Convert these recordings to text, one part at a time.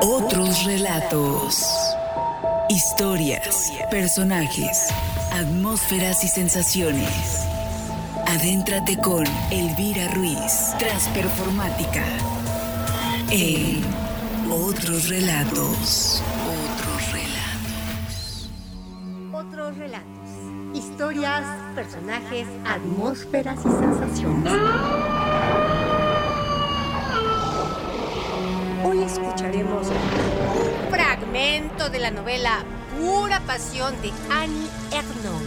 Otros relatos. Historias, personajes, atmósferas y sensaciones. Adéntrate con Elvira Ruiz, Transperformática. En Otros relatos. Otros relatos. Otros relatos. Historias, personajes, atmósferas y sensaciones. Un fragmento de la novela Pura Pasión de Annie Ernaux.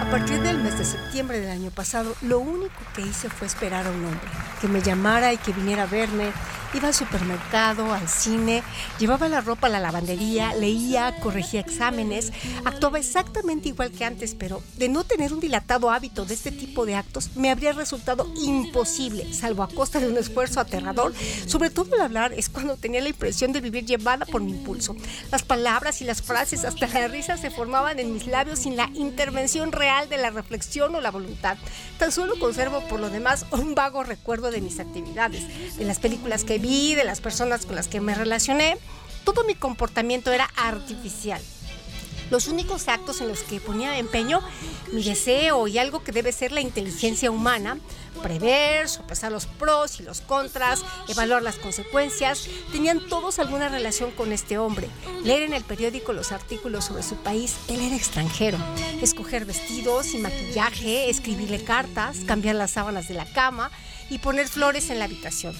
A partir del mes de septiembre del año pasado, lo único que hice fue esperar a un hombre que me llamara y que viniera a verme. Iba al supermercado, al cine, llevaba la ropa a la lavandería, leía, corregía exámenes, actuaba exactamente igual que antes, pero de no tener un dilatado hábito de este tipo de actos, me habría resultado imposible, salvo a costa de un esfuerzo aterrador. Sobre todo al hablar es cuando tenía la impresión de vivir llevada por mi impulso. Las palabras y las frases, hasta la risa, se formaban en mis labios sin la intervención real de la reflexión o la voluntad. Tan solo conservo por lo demás un vago recuerdo de mis actividades, de las películas que de las personas con las que me relacioné. Todo mi comportamiento era artificial. Los únicos actos en los que ponía empeño, mi deseo y algo que debe ser la inteligencia humana, prever, sopesar los pros y los contras, evaluar las consecuencias, tenían todos alguna relación con este hombre. Leer en el periódico los artículos sobre su país, él era extranjero. Escoger vestidos y maquillaje, escribirle cartas, cambiar las sábanas de la cama y poner flores en la habitación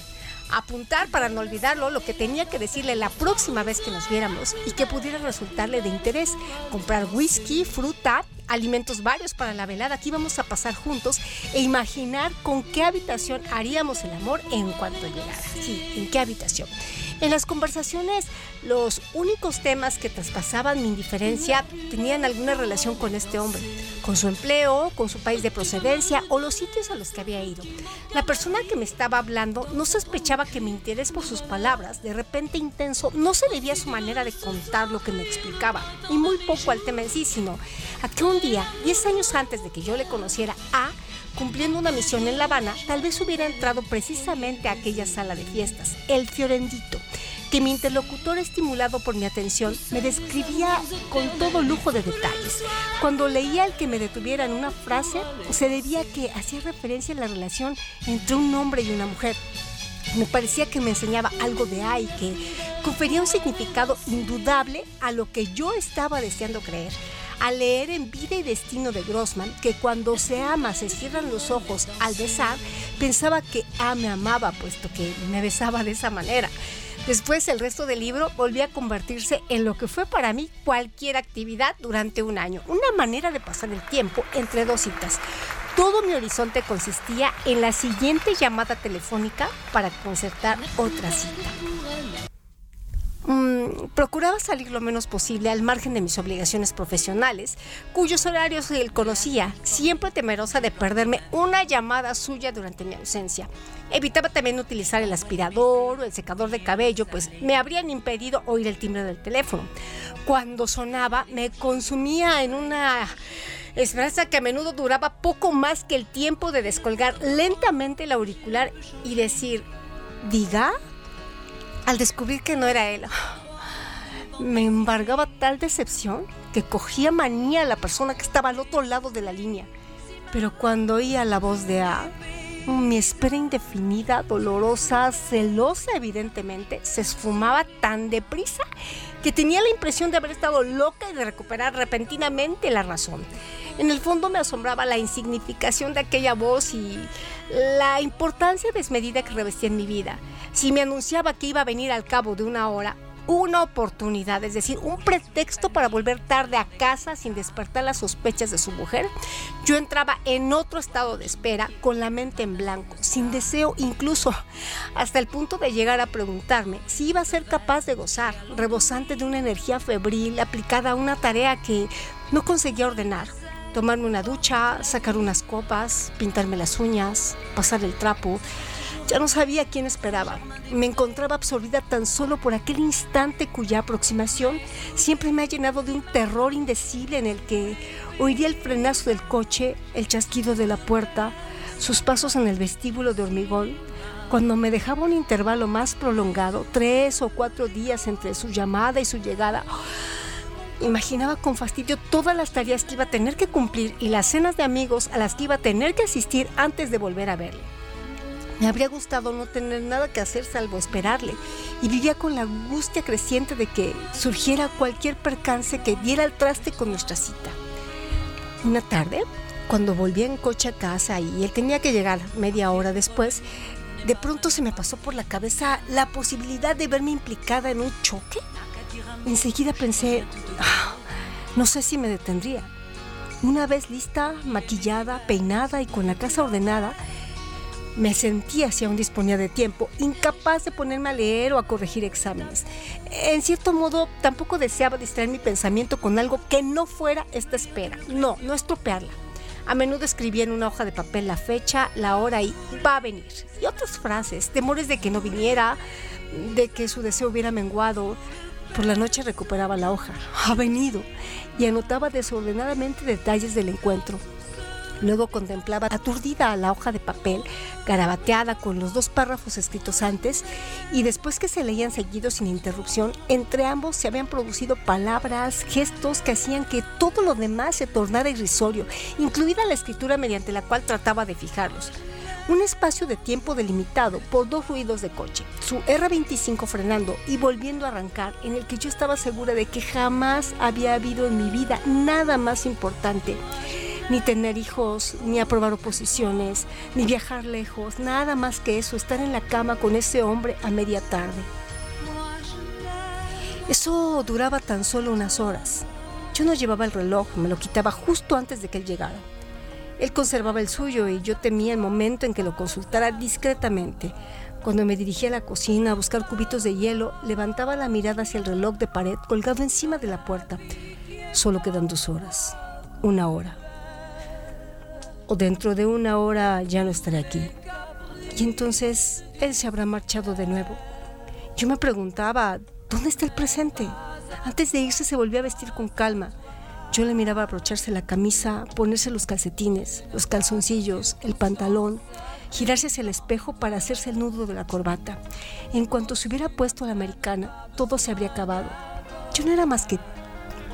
apuntar para no olvidarlo lo que tenía que decirle la próxima vez que nos viéramos y que pudiera resultarle de interés. Comprar whisky, fruta, alimentos varios para la velada que íbamos a pasar juntos e imaginar con qué habitación haríamos el amor en cuanto llegara. Sí, en qué habitación. En las conversaciones, los únicos temas que traspasaban mi indiferencia tenían alguna relación con este hombre, con su empleo, con su país de procedencia o los sitios a los que había ido. La persona que me estaba hablando no sospechaba que mi interés por sus palabras, de repente intenso, no se debía a su manera de contar lo que me explicaba, y muy poco al tema en sí, sino a que un día, 10 años antes de que yo le conociera a, cumpliendo una misión en La Habana, tal vez hubiera entrado precisamente a aquella sala de fiestas, el Fiorendito, que mi interlocutor, estimulado por mi atención, me describía con todo lujo de detalles. Cuando leía el que me detuviera en una frase, se debía que hacía referencia a la relación entre un hombre y una mujer. Me parecía que me enseñaba algo de ahí que confería un significado indudable a lo que yo estaba deseando creer al leer en Vida y Destino de Grossman que cuando se ama se cierran los ojos al besar, pensaba que A me amaba, puesto que me besaba de esa manera. Después el resto del libro volvió a convertirse en lo que fue para mí cualquier actividad durante un año, una manera de pasar el tiempo entre dos citas. Todo mi horizonte consistía en la siguiente llamada telefónica para concertar otra cita. Mm, procuraba salir lo menos posible al margen de mis obligaciones profesionales, cuyos horarios él conocía, siempre temerosa de perderme una llamada suya durante mi ausencia. Evitaba también utilizar el aspirador o el secador de cabello, pues me habrían impedido oír el timbre del teléfono. Cuando sonaba, me consumía en una esperanza que a menudo duraba poco más que el tiempo de descolgar lentamente el auricular y decir, diga al descubrir que no era él, me embargaba tal decepción que cogía manía a la persona que estaba al otro lado de la línea. Pero cuando oía la voz de A, mi espera indefinida, dolorosa, celosa evidentemente, se esfumaba tan deprisa que tenía la impresión de haber estado loca y de recuperar repentinamente la razón. En el fondo me asombraba la insignificación de aquella voz y la importancia desmedida que revestía en mi vida. Si me anunciaba que iba a venir al cabo de una hora, una oportunidad, es decir, un pretexto para volver tarde a casa sin despertar las sospechas de su mujer, yo entraba en otro estado de espera, con la mente en blanco, sin deseo incluso, hasta el punto de llegar a preguntarme si iba a ser capaz de gozar, rebosante de una energía febril aplicada a una tarea que no conseguía ordenar. Tomarme una ducha, sacar unas copas, pintarme las uñas, pasar el trapo, ya no sabía quién esperaba. Me encontraba absorbida tan solo por aquel instante cuya aproximación siempre me ha llenado de un terror indecible en el que oiría el frenazo del coche, el chasquido de la puerta, sus pasos en el vestíbulo de hormigón, Cuando me dejaba un intervalo más prolongado, tres o cuatro días entre su llamada y su llegada, imaginaba con fastidio todas las tareas que iba a tener que cumplir y las cenas de amigos a las que iba a tener que asistir antes de volver a verle. Me habría gustado no tener nada que hacer salvo esperarle y vivía con la angustia creciente de que surgiera cualquier percance que diera el traste con nuestra cita. Una tarde, cuando volví en coche a casa y él tenía que llegar media hora después, de pronto se me pasó por la cabeza la posibilidad de verme implicada en un choque Enseguida pensé, ah, no sé si me detendría. Una vez lista, maquillada, peinada y con la casa ordenada, me sentía, si aún disponía de tiempo, incapaz de ponerme a leer o a corregir exámenes. En cierto modo, tampoco deseaba distraer mi pensamiento con algo que no fuera esta espera. No, no estropearla. A menudo escribía en una hoja de papel la fecha, la hora y va a venir. Y otras frases, temores de que no viniera, de que su deseo hubiera menguado, por la noche recuperaba la hoja. Ha venido. Y anotaba desordenadamente detalles del encuentro. Luego contemplaba aturdida la hoja de papel, garabateada con los dos párrafos escritos antes, y después que se leían seguidos sin interrupción, entre ambos se habían producido palabras, gestos que hacían que todo lo demás se tornara irrisorio, incluida la escritura mediante la cual trataba de fijarlos un espacio de tiempo delimitado por dos ruidos de coche, su R25 frenando y volviendo a arrancar, en el que yo estaba segura de que jamás había habido en mi vida nada más importante. Ni tener hijos, ni aprobar oposiciones, ni viajar lejos, nada más que eso, estar en la cama con ese hombre a media tarde. Eso duraba tan solo unas horas. Yo no llevaba el reloj, me lo quitaba justo antes de que él llegara. Él conservaba el suyo y yo temía el momento en que lo consultara discretamente. Cuando me dirigía a la cocina a buscar cubitos de hielo, levantaba la mirada hacia el reloj de pared colgado encima de la puerta. Solo quedan dos horas, una hora. O dentro de una hora ya no estaré aquí. Y entonces él se habrá marchado de nuevo. Yo me preguntaba, ¿dónde está el presente? Antes de irse se volvió a vestir con calma. Yo le miraba abrocharse la camisa, ponerse los calcetines, los calzoncillos, el pantalón, girarse hacia el espejo para hacerse el nudo de la corbata. En cuanto se hubiera puesto la americana, todo se habría acabado. Yo no era más que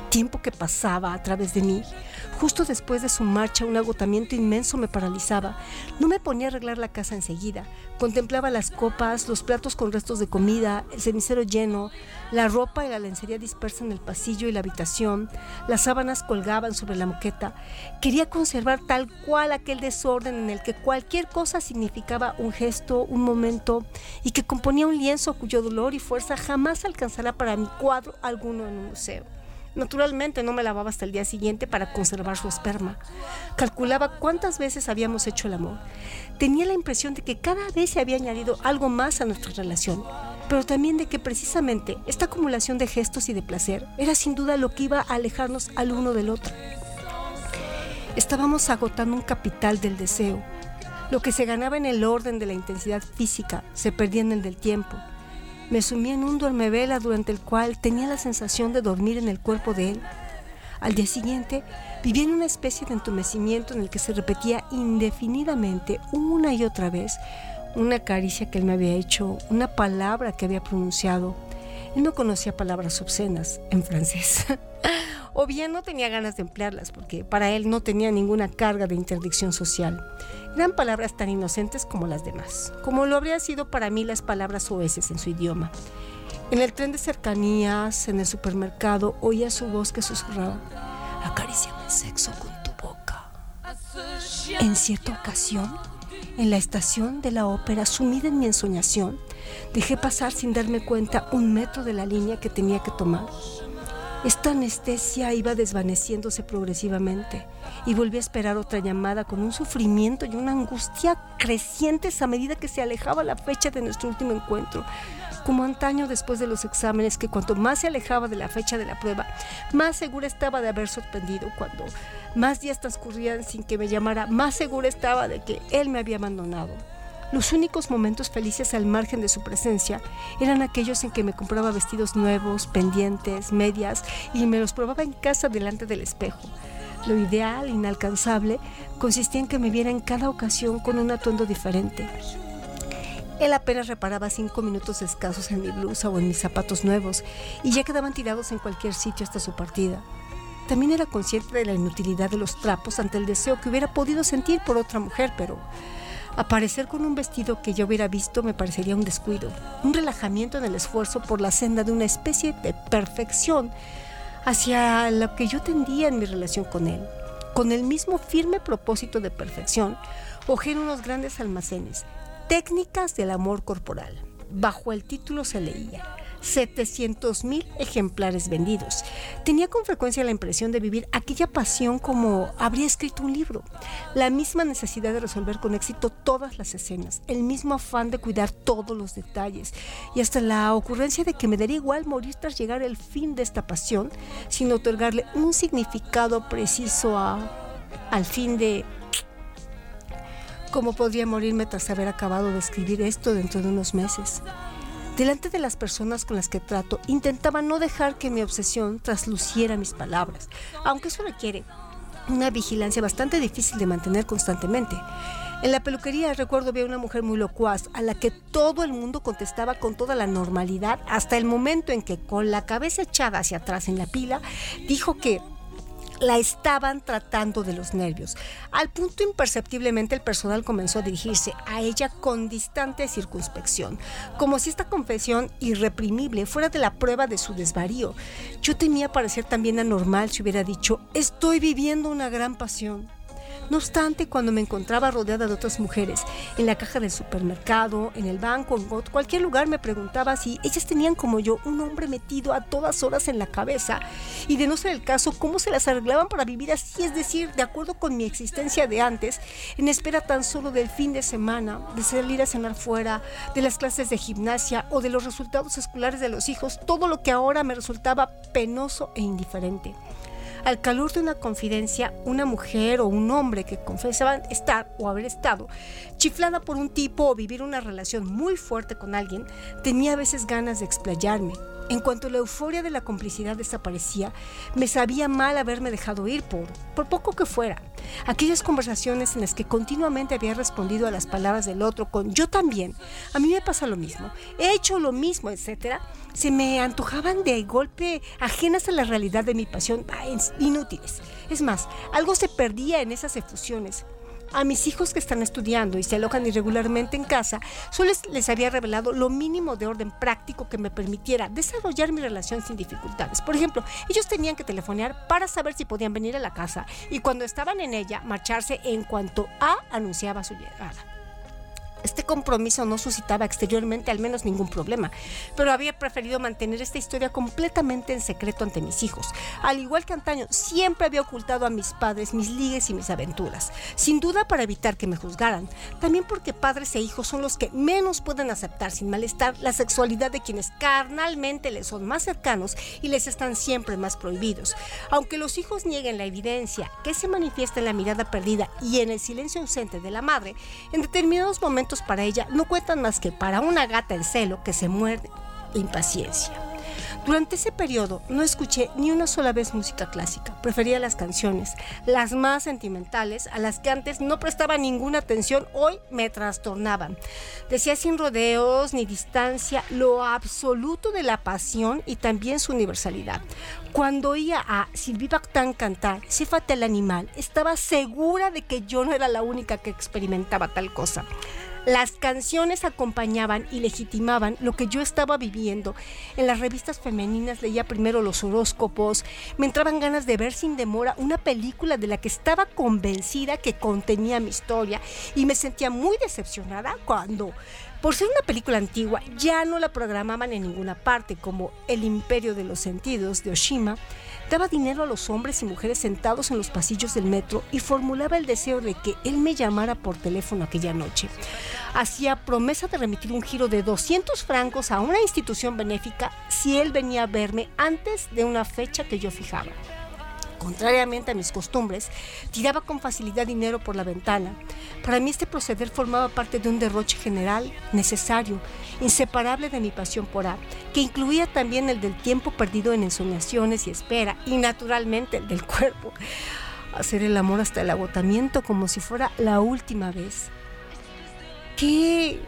tiempo que pasaba a través de mí. Justo después de su marcha, un agotamiento inmenso me paralizaba. No me ponía a arreglar la casa enseguida. Contemplaba las copas, los platos con restos de comida, el cenicero lleno, la ropa y la lencería dispersa en el pasillo y la habitación. Las sábanas colgaban sobre la moqueta. Quería conservar tal cual aquel desorden en el que cualquier cosa significaba un gesto, un momento, y que componía un lienzo cuyo dolor y fuerza jamás alcanzará para mi cuadro alguno en un museo. Naturalmente no me lavaba hasta el día siguiente para conservar su esperma. Calculaba cuántas veces habíamos hecho el amor. Tenía la impresión de que cada vez se había añadido algo más a nuestra relación, pero también de que precisamente esta acumulación de gestos y de placer era sin duda lo que iba a alejarnos al uno del otro. Estábamos agotando un capital del deseo. Lo que se ganaba en el orden de la intensidad física se perdía en el del tiempo me sumí en un duermevela durante el cual tenía la sensación de dormir en el cuerpo de él. Al día siguiente viví en una especie de entumecimiento en el que se repetía indefinidamente una y otra vez una caricia que él me había hecho, una palabra que había pronunciado. Él no conocía palabras obscenas en francés. o bien no tenía ganas de emplearlas porque para él no tenía ninguna carga de interdicción social. Eran palabras tan inocentes como las demás, como lo habría sido para mí las palabras oeces en su idioma. En el tren de cercanías, en el supermercado, oía su voz que susurraba, acariciame el sexo con tu boca. En cierta ocasión, en la estación de la ópera, sumida en mi ensoñación, dejé pasar sin darme cuenta un metro de la línea que tenía que tomar. Esta anestesia iba desvaneciéndose progresivamente y volví a esperar otra llamada con un sufrimiento y una angustia crecientes a medida que se alejaba la fecha de nuestro último encuentro. Como antaño después de los exámenes, que cuanto más se alejaba de la fecha de la prueba, más segura estaba de haber sorprendido. Cuando más días transcurrían sin que me llamara, más segura estaba de que él me había abandonado. Los únicos momentos felices al margen de su presencia eran aquellos en que me compraba vestidos nuevos, pendientes, medias y me los probaba en casa delante del espejo. Lo ideal, inalcanzable, consistía en que me viera en cada ocasión con un atuendo diferente. Él apenas reparaba cinco minutos escasos en mi blusa o en mis zapatos nuevos y ya quedaban tirados en cualquier sitio hasta su partida. También era consciente de la inutilidad de los trapos ante el deseo que hubiera podido sentir por otra mujer, pero aparecer con un vestido que yo hubiera visto me parecería un descuido, un relajamiento en el esfuerzo por la senda de una especie de perfección hacia lo que yo tendía en mi relación con él. Con el mismo firme propósito de perfección, ojé en unos grandes almacenes, Técnicas del amor corporal. Bajo el título se leía 700 mil ejemplares vendidos. Tenía con frecuencia la impresión de vivir aquella pasión como habría escrito un libro. La misma necesidad de resolver con éxito todas las escenas, el mismo afán de cuidar todos los detalles y hasta la ocurrencia de que me daría igual morir tras llegar el fin de esta pasión sin otorgarle un significado preciso al fin de ¿Cómo podría morirme tras haber acabado de escribir esto dentro de unos meses? Delante de las personas con las que trato, intentaba no dejar que mi obsesión trasluciera mis palabras, aunque eso requiere una vigilancia bastante difícil de mantener constantemente. En la peluquería recuerdo vi a una mujer muy locuaz a la que todo el mundo contestaba con toda la normalidad hasta el momento en que con la cabeza echada hacia atrás en la pila dijo que la estaban tratando de los nervios. Al punto imperceptiblemente el personal comenzó a dirigirse a ella con distante circunspección, como si esta confesión irreprimible fuera de la prueba de su desvarío. Yo temía parecer también anormal si hubiera dicho, estoy viviendo una gran pasión. No obstante, cuando me encontraba rodeada de otras mujeres, en la caja del supermercado, en el banco, en cualquier lugar, me preguntaba si ellas tenían como yo un hombre metido a todas horas en la cabeza. Y de no ser el caso, cómo se las arreglaban para vivir así, es decir, de acuerdo con mi existencia de antes, en espera tan solo del fin de semana, de salir a cenar fuera, de las clases de gimnasia o de los resultados escolares de los hijos, todo lo que ahora me resultaba penoso e indiferente al calor de una confidencia, una mujer o un hombre que confesaban estar o haber estado chiflada por un tipo o vivir una relación muy fuerte con alguien, tenía a veces ganas de explayarme. En cuanto la euforia de la complicidad desaparecía, me sabía mal haberme dejado ir por, por poco que fuera. Aquellas conversaciones en las que continuamente había respondido a las palabras del otro con yo también, a mí me pasa lo mismo, he hecho lo mismo, etcétera, se me antojaban de golpe ajenas a la realidad de mi pasión, inútiles. Es más, algo se perdía en esas efusiones. A mis hijos que están estudiando y se alojan irregularmente en casa, solo les había revelado lo mínimo de orden práctico que me permitiera desarrollar mi relación sin dificultades. Por ejemplo, ellos tenían que telefonear para saber si podían venir a la casa y cuando estaban en ella, marcharse en cuanto A anunciaba su llegada. Este compromiso no suscitaba exteriormente al menos ningún problema, pero había preferido mantener esta historia completamente en secreto ante mis hijos. Al igual que antaño, siempre había ocultado a mis padres mis ligues y mis aventuras, sin duda para evitar que me juzgaran, también porque padres e hijos son los que menos pueden aceptar sin malestar la sexualidad de quienes carnalmente les son más cercanos y les están siempre más prohibidos. Aunque los hijos nieguen la evidencia que se manifiesta en la mirada perdida y en el silencio ausente de la madre, en determinados momentos para ella no cuentan más que para una gata en celo que se muerde de impaciencia. Durante ese periodo no escuché ni una sola vez música clásica, prefería las canciones, las más sentimentales, a las que antes no prestaba ninguna atención, hoy me trastornaban. Decía sin rodeos ni distancia lo absoluto de la pasión y también su universalidad. Cuando oía a Sylvie Vartan cantar Céfate el animal, estaba segura de que yo no era la única que experimentaba tal cosa. Las canciones acompañaban y legitimaban lo que yo estaba viviendo. En las revistas femeninas leía primero los horóscopos, me entraban ganas de ver sin demora una película de la que estaba convencida que contenía mi historia y me sentía muy decepcionada cuando por ser una película antigua, ya no la programaban en ninguna parte, como El Imperio de los Sentidos de Oshima, daba dinero a los hombres y mujeres sentados en los pasillos del metro y formulaba el deseo de que él me llamara por teléfono aquella noche. Hacía promesa de remitir un giro de 200 francos a una institución benéfica si él venía a verme antes de una fecha que yo fijaba contrariamente a mis costumbres, tiraba con facilidad dinero por la ventana. Para mí este proceder formaba parte de un derroche general, necesario, inseparable de mi pasión por A, que incluía también el del tiempo perdido en ensoñaciones y espera, y naturalmente el del cuerpo. Hacer el amor hasta el agotamiento como si fuera la última vez. ¿Qué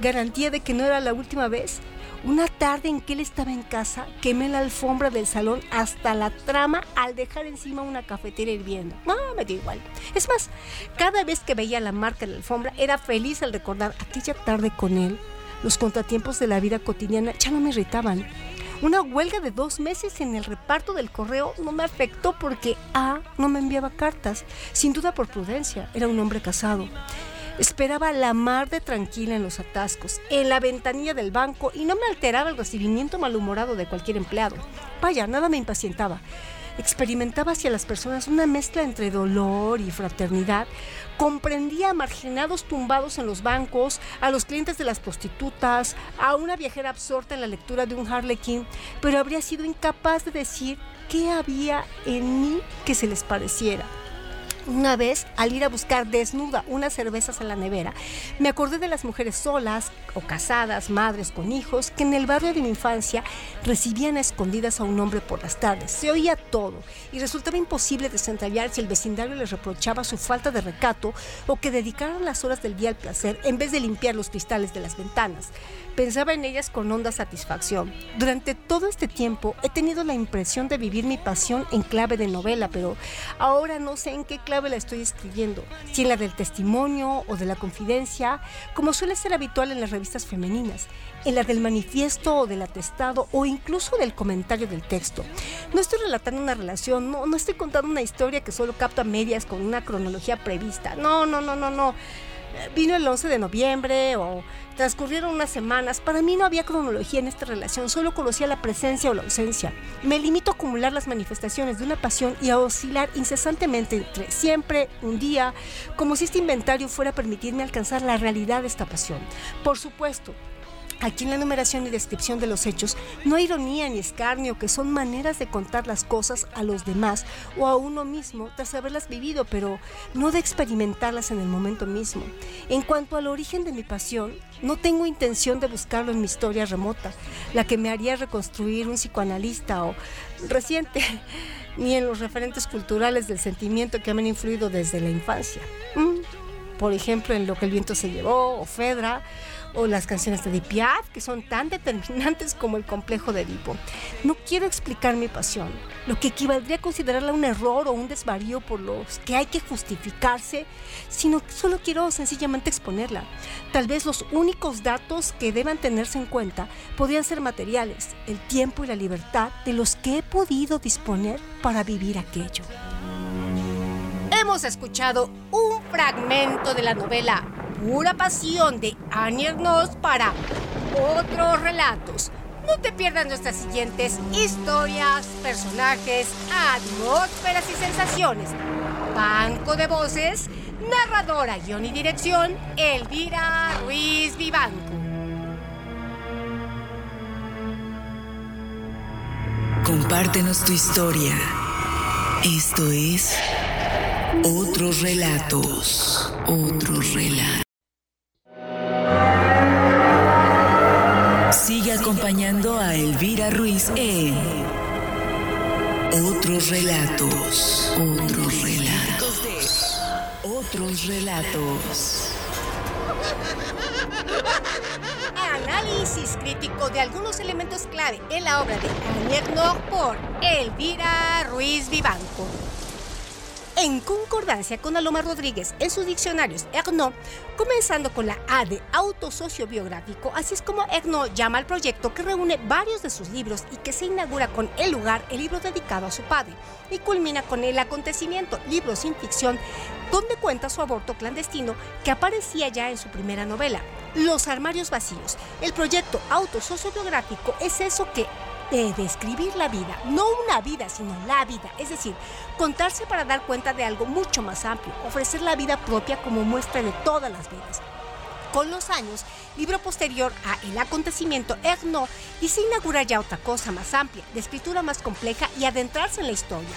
garantía de que no era la última vez. Una tarde en que él estaba en casa, quemé la alfombra del salón hasta la trama al dejar encima una cafetera hirviendo. No, me dio igual. Es más, cada vez que veía la marca en la alfombra era feliz al recordar aquella tarde con él. Los contratiempos de la vida cotidiana ya no me irritaban. Una huelga de dos meses en el reparto del correo no me afectó porque A no me enviaba cartas, sin duda por prudencia, era un hombre casado. Esperaba la mar de tranquila en los atascos, en la ventanilla del banco y no me alteraba el recibimiento malhumorado de cualquier empleado. Vaya, nada me impacientaba. Experimentaba hacia las personas una mezcla entre dolor y fraternidad. Comprendía a marginados tumbados en los bancos, a los clientes de las prostitutas, a una viajera absorta en la lectura de un Harlequin, pero habría sido incapaz de decir qué había en mí que se les pareciera. Una vez, al ir a buscar desnuda unas cervezas en la nevera, me acordé de las mujeres solas o casadas, madres con hijos, que en el barrio de mi infancia recibían a escondidas a un hombre por las tardes. Se oía todo y resultaba imposible desentrañar si el vecindario les reprochaba su falta de recato o que dedicaran las horas del día al placer en vez de limpiar los cristales de las ventanas. Pensaba en ellas con honda satisfacción. Durante todo este tiempo he tenido la impresión de vivir mi pasión en clave de novela, pero ahora no sé en qué clave la estoy escribiendo, si en la del testimonio o de la confidencia, como suele ser habitual en las revistas femeninas, en la del manifiesto o del atestado o incluso del comentario del texto. No estoy relatando una relación, no, no estoy contando una historia que solo capta medias con una cronología prevista. No, no, no, no, no vino el 11 de noviembre o transcurrieron unas semanas. Para mí no había cronología en esta relación, solo conocía la presencia o la ausencia. Me limito a acumular las manifestaciones de una pasión y a oscilar incesantemente entre siempre, un día, como si este inventario fuera a permitirme alcanzar la realidad de esta pasión. Por supuesto, Aquí en la numeración y descripción de los hechos no hay ironía ni escarnio, que son maneras de contar las cosas a los demás o a uno mismo tras haberlas vivido, pero no de experimentarlas en el momento mismo. En cuanto al origen de mi pasión, no tengo intención de buscarlo en mi historia remota, la que me haría reconstruir un psicoanalista o reciente, ni en los referentes culturales del sentimiento que me han influido desde la infancia. Mm, por ejemplo, en Lo que el viento se llevó o Fedra o las canciones de Piaf, que son tan determinantes como el complejo de Edipo. No quiero explicar mi pasión, lo que equivaldría a considerarla un error o un desvarío por los que hay que justificarse, sino solo quiero sencillamente exponerla. Tal vez los únicos datos que deban tenerse en cuenta podrían ser materiales, el tiempo y la libertad de los que he podido disponer para vivir aquello. Hemos escuchado un fragmento de la novela pura pasión de Annie Ernaux para otros relatos. No te pierdas nuestras siguientes historias, personajes, atmósferas y sensaciones. Banco de voces, narradora, guion y dirección, Elvira Ruiz Vivanco. Compártenos tu historia. Esto es Otros Relatos. Otros Relatos. Ruiz en Otros Relatos. Otros Relatos. Otros Relatos. Análisis crítico de algunos elementos clave en la obra de Annie por Elvira Ruiz Vivanco. En concordancia con Aloma Rodríguez en sus diccionarios Erno, comenzando con la A de autosociobiográfico, así es como Erno llama al proyecto que reúne varios de sus libros y que se inaugura con El lugar, el libro dedicado a su padre, y culmina con El acontecimiento, libro sin ficción, donde cuenta su aborto clandestino que aparecía ya en su primera novela, Los armarios vacíos. El proyecto autosociobiográfico es eso que de describir la vida, no una vida, sino la vida, es decir, contarse para dar cuenta de algo mucho más amplio, ofrecer la vida propia como muestra de todas las vidas. Con los años, libro posterior a El acontecimiento y se inaugura ya otra cosa más amplia, de escritura más compleja y adentrarse en la historia.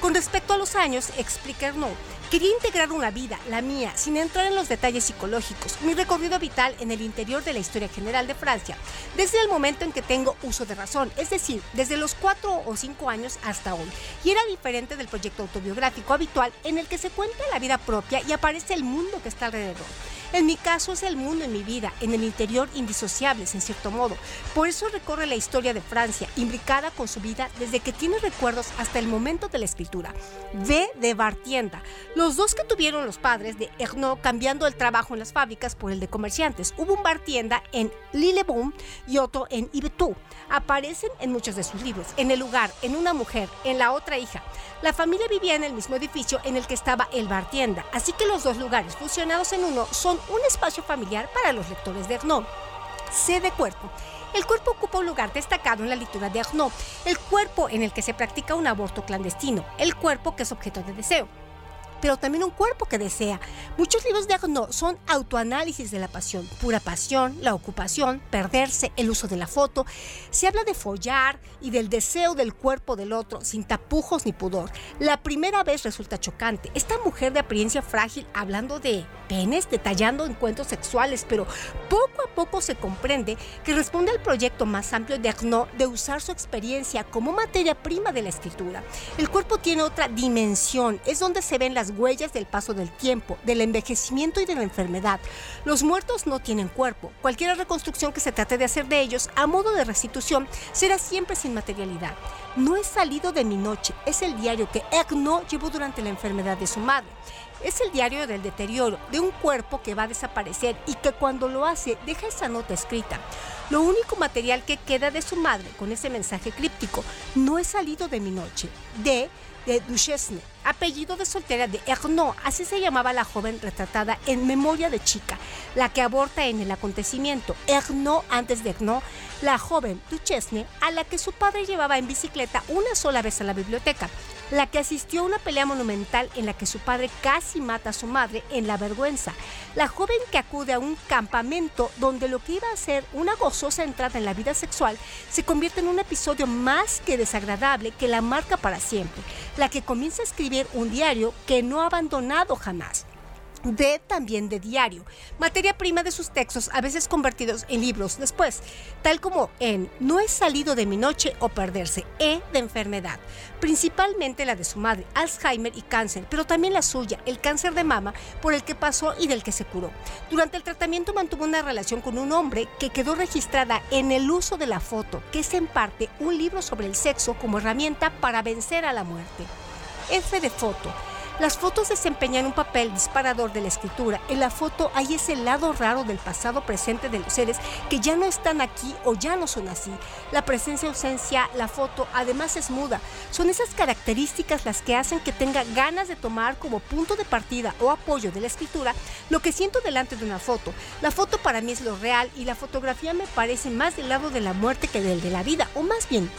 Con respecto a los años, explica no. Quería integrar una vida, la mía, sin entrar en los detalles psicológicos, mi recorrido vital en el interior de la historia general de Francia, desde el momento en que tengo uso de razón, es decir, desde los cuatro o cinco años hasta hoy. Y era diferente del proyecto autobiográfico habitual en el que se cuenta la vida propia y aparece el mundo que está alrededor. En mi caso es el mundo en mi vida, en el interior indisociables en cierto modo. Por eso recorre la historia de Francia, imbricada con su vida desde que tiene recuerdos hasta el momento de la escritura. V de Bartienda, los dos que tuvieron los padres de Ernaud cambiando el trabajo en las fábricas por el de comerciantes. Hubo un Bartienda en Lilleboom y otro en Ibetou. Aparecen en muchos de sus libros, en el lugar, en una mujer, en la otra hija. La familia vivía en el mismo edificio en el que estaba el Bartienda, así que los dos lugares fusionados en uno son un espacio familiar para los lectores de Arnaud. C de cuerpo. El cuerpo ocupa un lugar destacado en la lectura de Arnaud, el cuerpo en el que se practica un aborto clandestino, el cuerpo que es objeto de deseo pero también un cuerpo que desea. Muchos libros de Arnaud son autoanálisis de la pasión, pura pasión, la ocupación, perderse, el uso de la foto. Se habla de follar y del deseo del cuerpo del otro, sin tapujos ni pudor. La primera vez resulta chocante. Esta mujer de apariencia frágil hablando de penes, detallando encuentros sexuales, pero poco a poco se comprende que responde al proyecto más amplio de Arnaud de usar su experiencia como materia prima de la escritura. El cuerpo tiene otra dimensión, es donde se ven las huellas del paso del tiempo, del envejecimiento y de la enfermedad. Los muertos no tienen cuerpo. Cualquier reconstrucción que se trate de hacer de ellos a modo de restitución será siempre sin materialidad. No he salido de mi noche, es el diario que Erno llevó durante la enfermedad de su madre. Es el diario del deterioro, de un cuerpo que va a desaparecer y que cuando lo hace deja esa nota escrita. Lo único material que queda de su madre con ese mensaje críptico, no he salido de mi noche, de de Duchesne, apellido de soltera de Ernaud, así se llamaba la joven retratada en Memoria de Chica, la que aborta en el acontecimiento. Ernaud antes de Ernaud, la joven Duchesne, a la que su padre llevaba en bicicleta una sola vez a la biblioteca la que asistió a una pelea monumental en la que su padre casi mata a su madre en la vergüenza, la joven que acude a un campamento donde lo que iba a ser una gozosa entrada en la vida sexual se convierte en un episodio más que desagradable que la marca para siempre, la que comienza a escribir un diario que no ha abandonado jamás de también de diario, materia prima de sus textos a veces convertidos en libros después, tal como en No he salido de mi noche o perderse, E de enfermedad, principalmente la de su madre, Alzheimer y cáncer, pero también la suya, el cáncer de mama por el que pasó y del que se curó. Durante el tratamiento mantuvo una relación con un hombre que quedó registrada en el uso de la foto, que es en parte un libro sobre el sexo como herramienta para vencer a la muerte. F de foto las fotos desempeñan un papel disparador de la escritura. En la foto hay ese lado raro del pasado presente de los seres que ya no están aquí o ya no son así. La presencia, ausencia, la foto además es muda. Son esas características las que hacen que tenga ganas de tomar como punto de partida o apoyo de la escritura lo que siento delante de una foto. La foto para mí es lo real y la fotografía me parece más del lado de la muerte que del de la vida, o más bien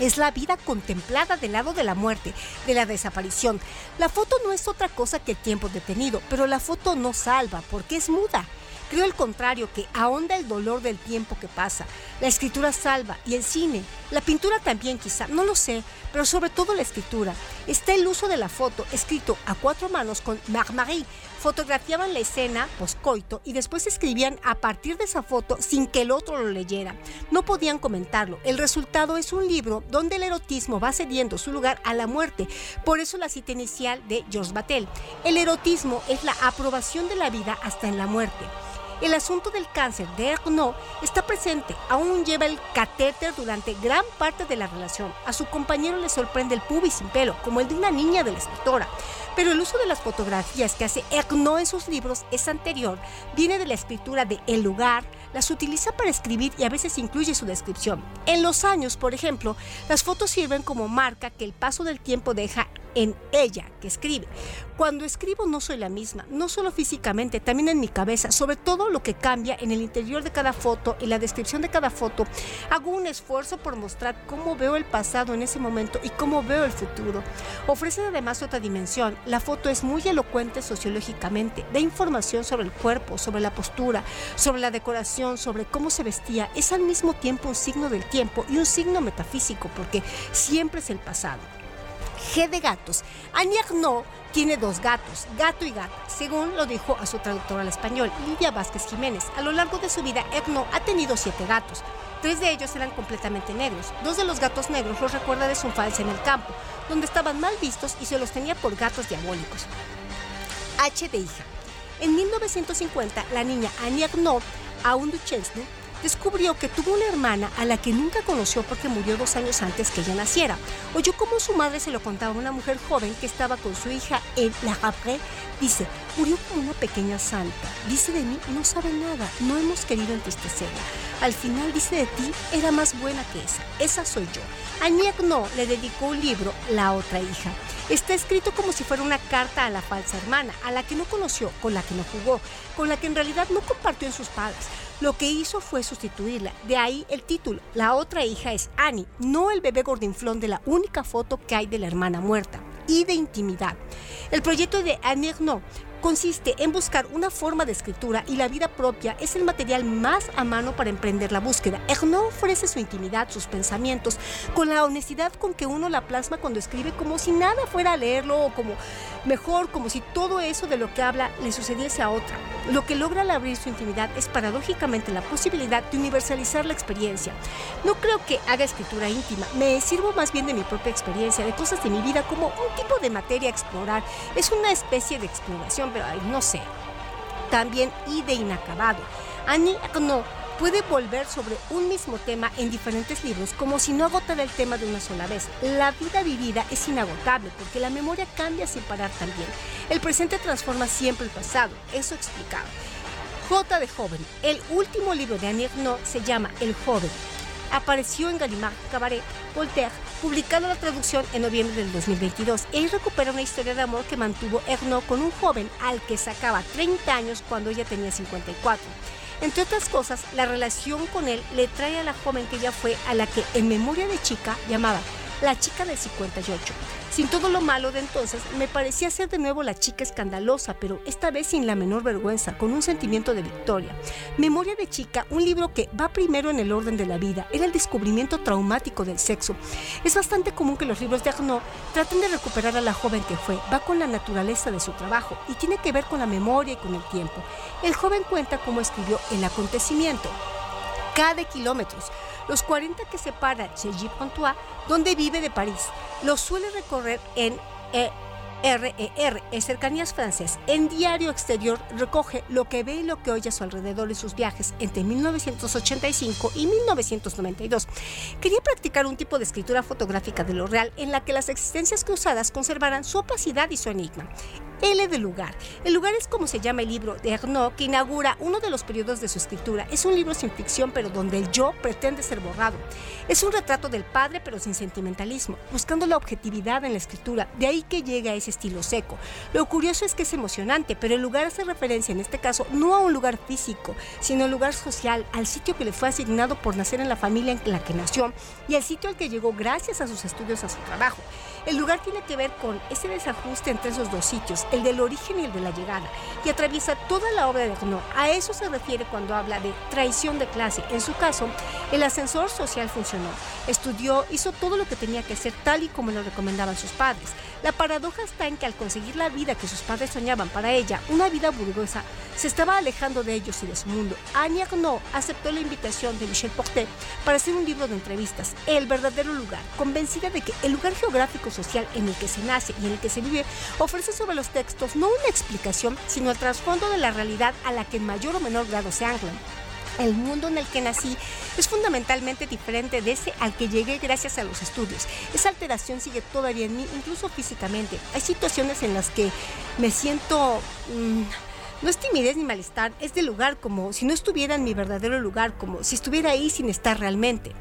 es la vida contemplada del lado de la muerte, de la desaparición. La foto no es otra cosa que el tiempo detenido, pero la foto no salva porque es muda. Creo el contrario, que ahonda el dolor del tiempo que pasa. La escritura salva y el cine, la pintura también quizá, no lo sé, pero sobre todo la escritura. Está el uso de la foto, escrito a cuatro manos con Marmarie. Fotografiaban la escena poscoito y después escribían a partir de esa foto sin que el otro lo leyera. No podían comentarlo. El resultado es un libro donde el erotismo va cediendo su lugar a la muerte. Por eso la cita inicial de Georges Batel. El erotismo es la aprobación de la vida hasta en la muerte. El asunto del cáncer de Ernaud está presente, aún lleva el catéter durante gran parte de la relación. A su compañero le sorprende el pubis sin pelo, como el de una niña de la escritora. Pero el uso de las fotografías que hace Ernaud en sus libros es anterior, viene de la escritura de El lugar, las utiliza para escribir y a veces incluye su descripción. En los años, por ejemplo, las fotos sirven como marca que el paso del tiempo deja en ella que escribe. Cuando escribo no soy la misma, no solo físicamente, también en mi cabeza, sobre todo lo que cambia en el interior de cada foto y la descripción de cada foto. Hago un esfuerzo por mostrar cómo veo el pasado en ese momento y cómo veo el futuro. Ofrece además otra dimensión. La foto es muy elocuente sociológicamente, da información sobre el cuerpo, sobre la postura, sobre la decoración, sobre cómo se vestía. Es al mismo tiempo un signo del tiempo y un signo metafísico porque siempre es el pasado. G de gatos. Annie tiene dos gatos, gato y gata, según lo dijo a su traductora al español, Lidia Vázquez Jiménez. A lo largo de su vida, Arnaud ha tenido siete gatos. Tres de ellos eran completamente negros. Dos de los gatos negros los recuerda de su infancia en el campo, donde estaban mal vistos y se los tenía por gatos diabólicos. H de hija. En 1950, la niña Annie Arnaud, aún Duchesne, descubrió que tuvo una hermana a la que nunca conoció porque murió dos años antes que ella naciera. Oyó cómo su madre se lo contaba a una mujer joven que estaba con su hija en La Havre. Dice, murió como una pequeña santa. Dice de mí, no sabe nada, no hemos querido entristecerla. Al final dice de ti, era más buena que esa. Esa soy yo. A no le dedicó un libro, La otra hija. Está escrito como si fuera una carta a la falsa hermana, a la que no conoció, con la que no jugó, con la que en realidad no compartió en sus padres. Lo que hizo fue sustituirla. De ahí el título. La otra hija es Annie, no el bebé gordinflón de la única foto que hay de la hermana muerta. Y de intimidad. El proyecto de Annie no consiste en buscar una forma de escritura y la vida propia es el material más a mano para emprender la búsqueda. Ernaud ofrece su intimidad, sus pensamientos, con la honestidad con que uno la plasma cuando escribe como si nada fuera a leerlo o como mejor, como si todo eso de lo que habla le sucediese a otra. Lo que logra al abrir su intimidad es paradójicamente la posibilidad de universalizar la experiencia. No creo que haga escritura íntima, me sirvo más bien de mi propia experiencia, de cosas de mi vida como un tipo de materia a explorar. Es una especie de exploración pero no sé. También y de inacabado. Annie no puede volver sobre un mismo tema en diferentes libros como si no agotara el tema de una sola vez. La vida vivida es inagotable porque la memoria cambia sin parar también. El presente transforma siempre el pasado, eso explicaba. J de Joven. El último libro de Annie no se llama El Joven. Apareció en Gallimard Cabaret Voltaire publicado la traducción en noviembre del 2022. Él recupera una historia de amor que mantuvo Erno con un joven al que sacaba 30 años cuando ella tenía 54. Entre otras cosas, la relación con él le trae a la joven que ella fue a la que en memoria de chica llamaba la chica del 58. Sin todo lo malo de entonces, me parecía ser de nuevo la chica escandalosa, pero esta vez sin la menor vergüenza, con un sentimiento de victoria. Memoria de chica, un libro que va primero en el orden de la vida, era el descubrimiento traumático del sexo. Es bastante común que los libros de Arnaud traten de recuperar a la joven que fue, va con la naturaleza de su trabajo y tiene que ver con la memoria y con el tiempo. El joven cuenta cómo escribió el acontecimiento. Cada kilómetros los 40 que separan Cergy-Pontois, donde vive de París. Los suele recorrer en RER, e cercanías francesas. En Diario Exterior recoge lo que ve y lo que oye a su alrededor en sus viajes entre 1985 y 1992. Quería practicar un tipo de escritura fotográfica de lo real en la que las existencias cruzadas conservaran su opacidad y su enigma. L de lugar. El lugar es como se llama el libro de Arnaud que inaugura uno de los periodos de su escritura. Es un libro sin ficción, pero donde el yo pretende ser borrado. Es un retrato del padre, pero sin sentimentalismo, buscando la objetividad en la escritura. De ahí que llega ese estilo seco. Lo curioso es que es emocionante, pero el lugar hace referencia en este caso no a un lugar físico, sino a un lugar social, al sitio que le fue asignado por nacer en la familia en la que nació y al sitio al que llegó gracias a sus estudios, a su trabajo. El lugar tiene que ver con ese desajuste entre esos dos sitios, el del origen y el de la llegada, y atraviesa toda la obra de Renaud. A eso se refiere cuando habla de traición de clase. En su caso, el ascensor social funcionó. Estudió, hizo todo lo que tenía que hacer tal y como lo recomendaban sus padres. La paradoja está en que al conseguir la vida que sus padres soñaban para ella, una vida burguesa, se estaba alejando de ellos y de su mundo. Annie Arnaud aceptó la invitación de Michel Portet para hacer un libro de entrevistas, El verdadero lugar, convencida de que el lugar geográfico social en el que se nace y en el que se vive ofrece sobre los textos no una explicación, sino el trasfondo de la realidad a la que en mayor o menor grado se anclan. El mundo en el que nací es fundamentalmente diferente de ese al que llegué gracias a los estudios. Esa alteración sigue todavía en mí, incluso físicamente. Hay situaciones en las que me siento... Mm, no es timidez ni malestar, es de lugar como si no estuviera en mi verdadero lugar, como si estuviera ahí sin estar realmente.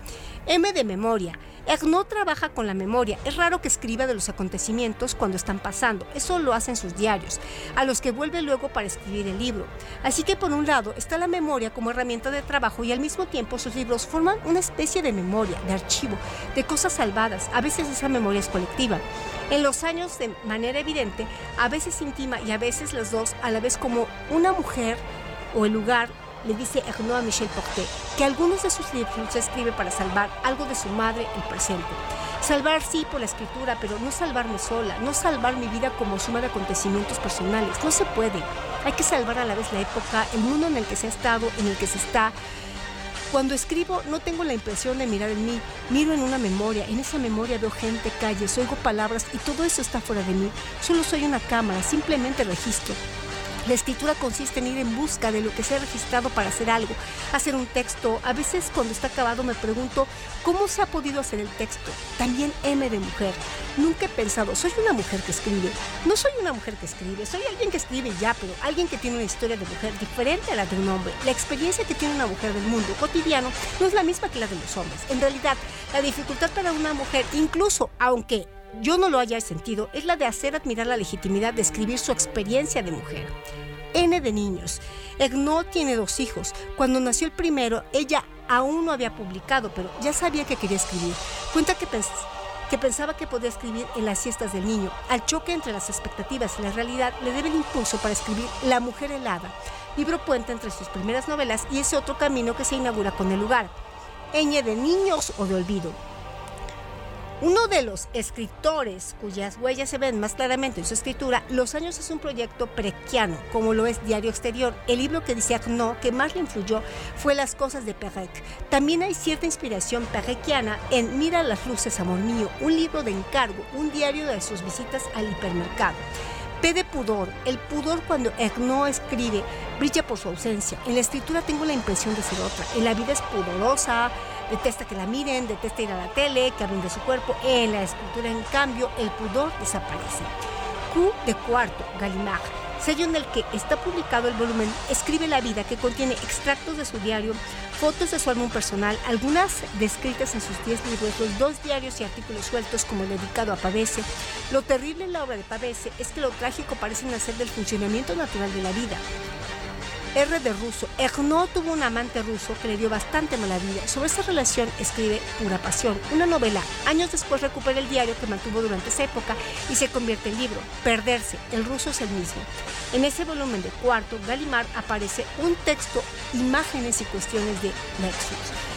M de memoria. no trabaja con la memoria. Es raro que escriba de los acontecimientos cuando están pasando. Eso lo hace en sus diarios, a los que vuelve luego para escribir el libro. Así que por un lado está la memoria como herramienta de trabajo y al mismo tiempo sus libros forman una especie de memoria, de archivo, de cosas salvadas. A veces esa memoria es colectiva. En los años de manera evidente, a veces íntima y a veces las dos a la vez como una mujer o el lugar le dice Ernaud a Michel Portet que algunos de sus libros se escribe para salvar algo de su madre, el presente. Salvar sí por la escritura, pero no salvarme sola, no salvar mi vida como suma de acontecimientos personales. No se puede. Hay que salvar a la vez la época, el mundo en el que se ha estado, en el que se está. Cuando escribo no tengo la impresión de mirar en mí, miro en una memoria, en esa memoria veo gente, calles, oigo palabras y todo eso está fuera de mí. Solo soy una cámara, simplemente registro. La escritura consiste en ir en busca de lo que se ha registrado para hacer algo, hacer un texto. A veces cuando está acabado me pregunto cómo se ha podido hacer el texto. También M de mujer. Nunca he pensado, soy una mujer que escribe. No soy una mujer que escribe, soy alguien que escribe ya, pero alguien que tiene una historia de mujer diferente a la de un hombre. La experiencia que tiene una mujer del mundo cotidiano no es la misma que la de los hombres. En realidad, la dificultad para una mujer, incluso aunque yo no lo haya sentido, es la de hacer admirar la legitimidad de escribir su experiencia de mujer. N de niños. Egno tiene dos hijos. Cuando nació el primero, ella aún no había publicado, pero ya sabía que quería escribir. Cuenta que, que pensaba que podía escribir en las siestas del niño. Al choque entre las expectativas y la realidad le debe el impulso para escribir La mujer helada, libro puente entre sus primeras novelas y ese otro camino que se inaugura con el lugar. Ñ de niños o de olvido. Uno de los escritores cuyas huellas se ven más claramente en su escritura, Los años es un proyecto prequiano, como lo es Diario Exterior. El libro que dice no que más le influyó fue Las cosas de Perec. También hay cierta inspiración perrequiana en Mira las luces, amor mío, un libro de encargo, un diario de sus visitas al hipermercado. P de pudor. El pudor cuando Ernaud escribe brilla por su ausencia. En la escritura tengo la impresión de ser otra. En la vida es pudorosa, detesta que la miren, detesta ir a la tele, que hablen de su cuerpo. En la escritura, en cambio, el pudor desaparece. Q de cuarto, Gallimard. Sello en el que está publicado el volumen Escribe la vida, que contiene extractos de su diario, fotos de su álbum personal, algunas descritas en sus 10 libros, los dos diarios y artículos sueltos como el dedicado a Pavese. Lo terrible en la obra de Pavese es que lo trágico parece nacer del funcionamiento natural de la vida. R de ruso. Ernaud tuvo un amante ruso que le dio bastante mala vida. Sobre esa relación escribe Pura Pasión, una novela. Años después recupera el diario que mantuvo durante esa época y se convierte en libro. Perderse. El ruso es el mismo. En ese volumen de cuarto, Gallimard aparece un texto, imágenes y cuestiones de Nexus.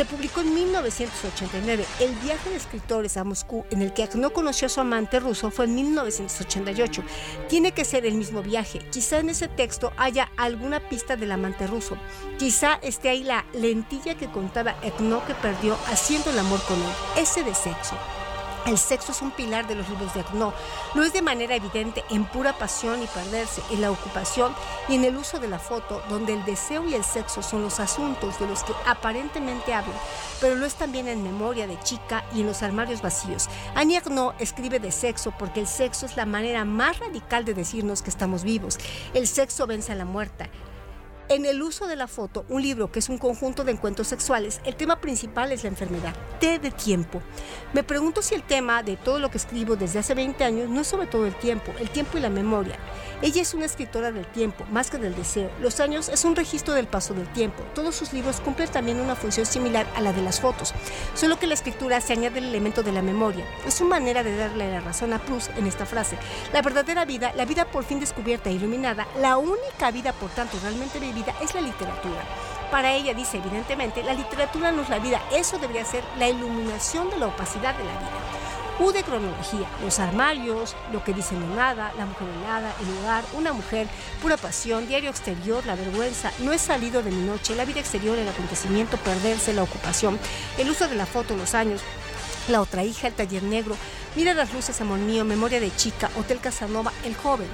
Se publicó en 1989. El viaje de escritores a Moscú, en el que no conoció a su amante ruso, fue en 1988. Tiene que ser el mismo viaje. Quizá en ese texto haya alguna pista del amante ruso. Quizá esté ahí la lentilla que contaba Ekno que perdió haciendo el amor con él. Ese de sexo. El sexo es un pilar de los libros de Agno. No es de manera evidente en pura pasión y perderse, en la ocupación y en el uso de la foto, donde el deseo y el sexo son los asuntos de los que aparentemente hablan, pero lo es también en memoria de chica y en los armarios vacíos. Annie Agno escribe de sexo porque el sexo es la manera más radical de decirnos que estamos vivos. El sexo vence a la muerte. En el uso de la foto, un libro que es un conjunto de encuentros sexuales, el tema principal es la enfermedad, T de tiempo. Me pregunto si el tema de todo lo que escribo desde hace 20 años no es sobre todo el tiempo, el tiempo y la memoria. Ella es una escritora del tiempo, más que del deseo. Los años es un registro del paso del tiempo. Todos sus libros cumplen también una función similar a la de las fotos, solo que la escritura se añade el elemento de la memoria. Es su manera de darle la razón a Plus en esta frase. La verdadera vida, la vida por fin descubierta e iluminada, la única vida por tanto realmente vivida, es la literatura. Para ella, dice evidentemente, la literatura no es la vida, eso debería ser la iluminación de la opacidad de la vida. U de cronología, los armarios, lo que dice nada, la mujer helada, el lugar, una mujer, pura pasión, diario exterior, la vergüenza, no he salido de mi noche, la vida exterior, el acontecimiento, perderse, la ocupación, el uso de la foto, los años, la otra hija, el taller negro, mira las luces, amor mío, memoria de chica, Hotel Casanova, el joven.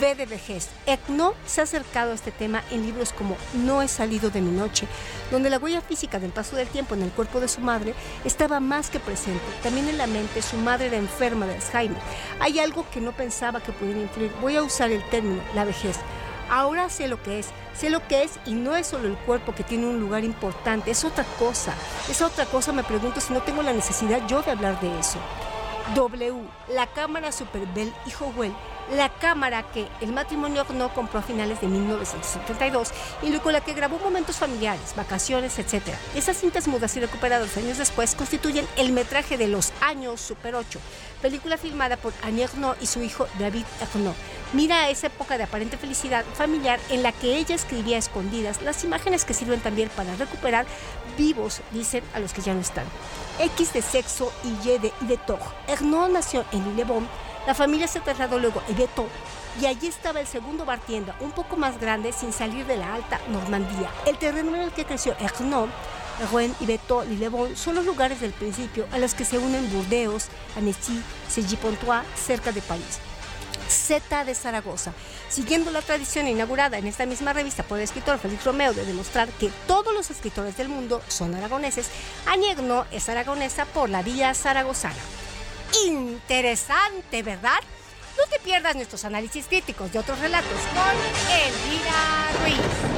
V de vejez. Etno se ha acercado a este tema en libros como No he salido de mi noche, donde la huella física del paso del tiempo en el cuerpo de su madre estaba más que presente. También en la mente su madre era enferma de Alzheimer. Hay algo que no pensaba que pudiera influir. Voy a usar el término, la vejez. Ahora sé lo que es, sé lo que es y no es solo el cuerpo que tiene un lugar importante, es otra cosa. Esa otra cosa me pregunto si no tengo la necesidad yo de hablar de eso. W, la cámara Super Bell y Howell la cámara que el matrimonio no compró a finales de 1972 y con la que grabó momentos familiares, vacaciones, etc. Esas cintas mudas y recuperadas años después constituyen el metraje de Los Años Super 8, película filmada por Annie Ernaux y su hijo David Ernaux. Mira a esa época de aparente felicidad familiar en la que ella escribía escondidas las imágenes que sirven también para recuperar vivos, dicen a los que ya no están. X de sexo y Y de, y de Ernaux nació en Lillebon la familia se trasladó luego a Beto y allí estaba el segundo bar tienda, un poco más grande sin salir de la alta Normandía. El terreno en el que creció Ernaud, Rouen y Beto Lillebon son los lugares del principio a los que se unen Burdeos, Annecy, Cergy-Pontois, cerca de París. Z de Zaragoza, siguiendo la tradición inaugurada en esta misma revista por el escritor Félix Romeo de demostrar que todos los escritores del mundo son aragoneses, Añegno es aragonesa por la vía zaragozana interesante, ¿verdad? No te pierdas nuestros análisis críticos de otros relatos con Elvira Ruiz.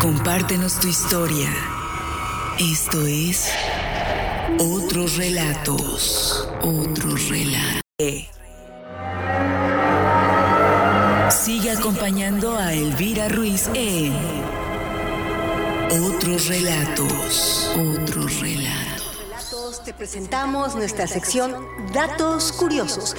Compártenos tu historia. Esto es Otros Relatos. Otros Relatos. Sigue acompañando a Elvira Ruiz en otros relatos, otros relatos. te presentamos nuestra sección Datos Curiosos.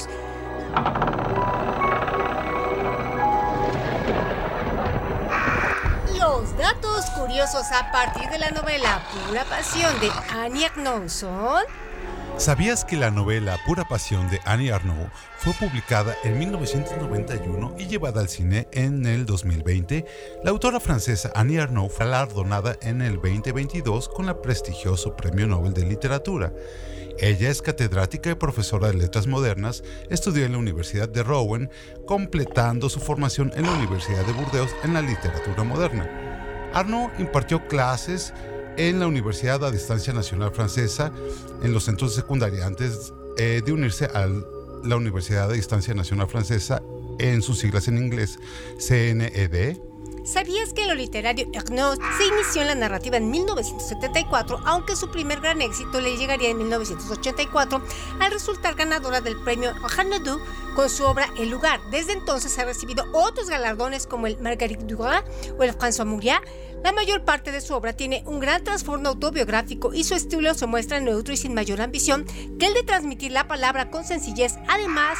Los datos curiosos a partir de la novela Pura Pasión de Annie Ernaux son... ¿Sabías que la novela Pura Pasión de Annie Arnaud fue publicada en 1991 y llevada al cine en el 2020? La autora francesa Annie Arnaud fue galardonada en el 2022 con el prestigioso Premio Nobel de Literatura. Ella es catedrática y profesora de letras modernas, estudió en la Universidad de Rouen, completando su formación en la Universidad de Burdeos en la literatura moderna. Arnaud impartió clases en la Universidad a Distancia Nacional Francesa en los centros de secundaria antes eh, de unirse a la Universidad a Distancia Nacional Francesa en sus siglas en inglés CNED. ¿Sabías que lo literario Ernaux se inició en la narrativa en 1974, aunque su primer gran éxito le llegaría en 1984 al resultar ganadora del premio Hanodou con su obra El lugar? Desde entonces ha recibido otros galardones como el Marguerite Duras o el François Mouria. La mayor parte de su obra tiene un gran trasfondo autobiográfico y su estilo se muestra neutro y sin mayor ambición que el de transmitir la palabra con sencillez. Además,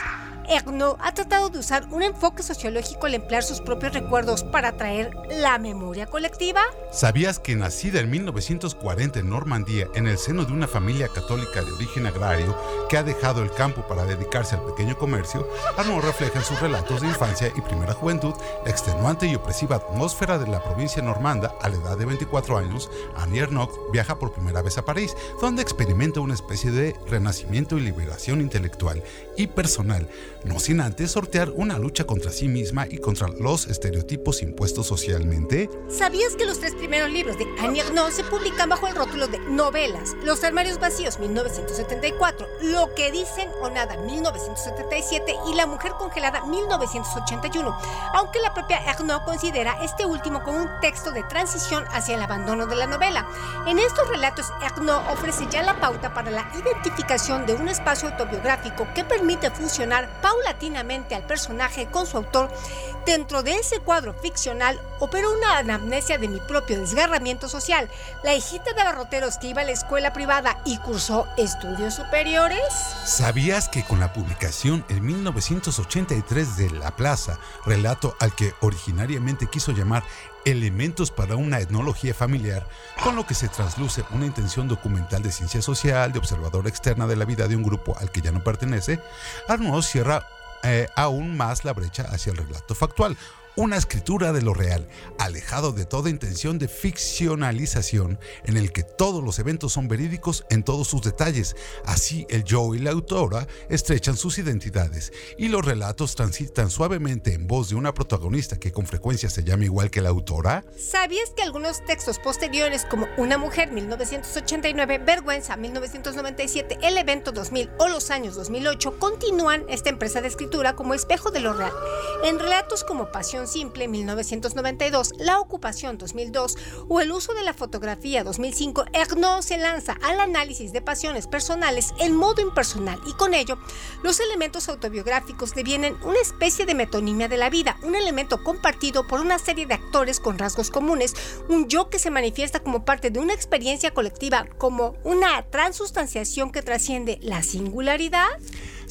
Ernaux ha tratado de usar un enfoque sociológico al emplear sus propios recuerdos para atraer la memoria colectiva. ¿Sabías que nacida en 1940 en Normandía, en el seno de una familia católica de origen agrario que ha dejado el campo para dedicarse al pequeño comercio, Arnaud refleja en sus relatos de infancia y primera juventud la extenuante y opresiva atmósfera de la provincia normanda a la edad de 24 años? Annie Ernaux viaja por primera vez a París, donde experimenta una especie de renacimiento y liberación intelectual y personal no sin antes sortear una lucha contra sí misma y contra los estereotipos impuestos socialmente. ¿Sabías que los tres primeros libros de Annie Ernaux se publican bajo el rótulo de novelas? Los armarios vacíos 1974, Lo que dicen o nada 1977 y La mujer congelada 1981, aunque la propia Ernaux considera este último como un texto de transición hacia el abandono de la novela. En estos relatos Ernaux ofrece ya la pauta para la identificación de un espacio autobiográfico que permite fusionar paulatinamente al personaje con su autor, dentro de ese cuadro ficcional operó una anamnesia de mi propio desgarramiento social, la hijita de abarroteros que iba a la escuela privada y cursó estudios superiores. ¿Sabías que con la publicación en 1983 de La Plaza, relato al que originariamente quiso llamar elementos para una etnología familiar, con lo que se trasluce una intención documental de ciencia social, de observador externa de la vida de un grupo al que ya no pertenece, Arnaud cierra eh, aún más la brecha hacia el relato factual, una escritura de lo real, alejado de toda intención de ficcionalización, en el que todos los eventos son verídicos en todos sus detalles. Así el yo y la autora estrechan sus identidades y los relatos transitan suavemente en voz de una protagonista que con frecuencia se llama igual que la autora. ¿Sabías que algunos textos posteriores como Una mujer 1989, Vergüenza 1997, El evento 2000 o Los años 2008 continúan esta empresa de escritura como espejo de lo real? En relatos como Pasión Simple 1992, La Ocupación 2002 o El uso de la fotografía 2005, Ernaud se lanza al análisis de pasiones personales en modo impersonal y con ello los elementos autobiográficos devienen una especie de metonimia de la vida, un elemento compartido por una serie de actores con rasgos comunes, un yo que se manifiesta como parte de una experiencia colectiva, como una transustanciación que trasciende la singularidad.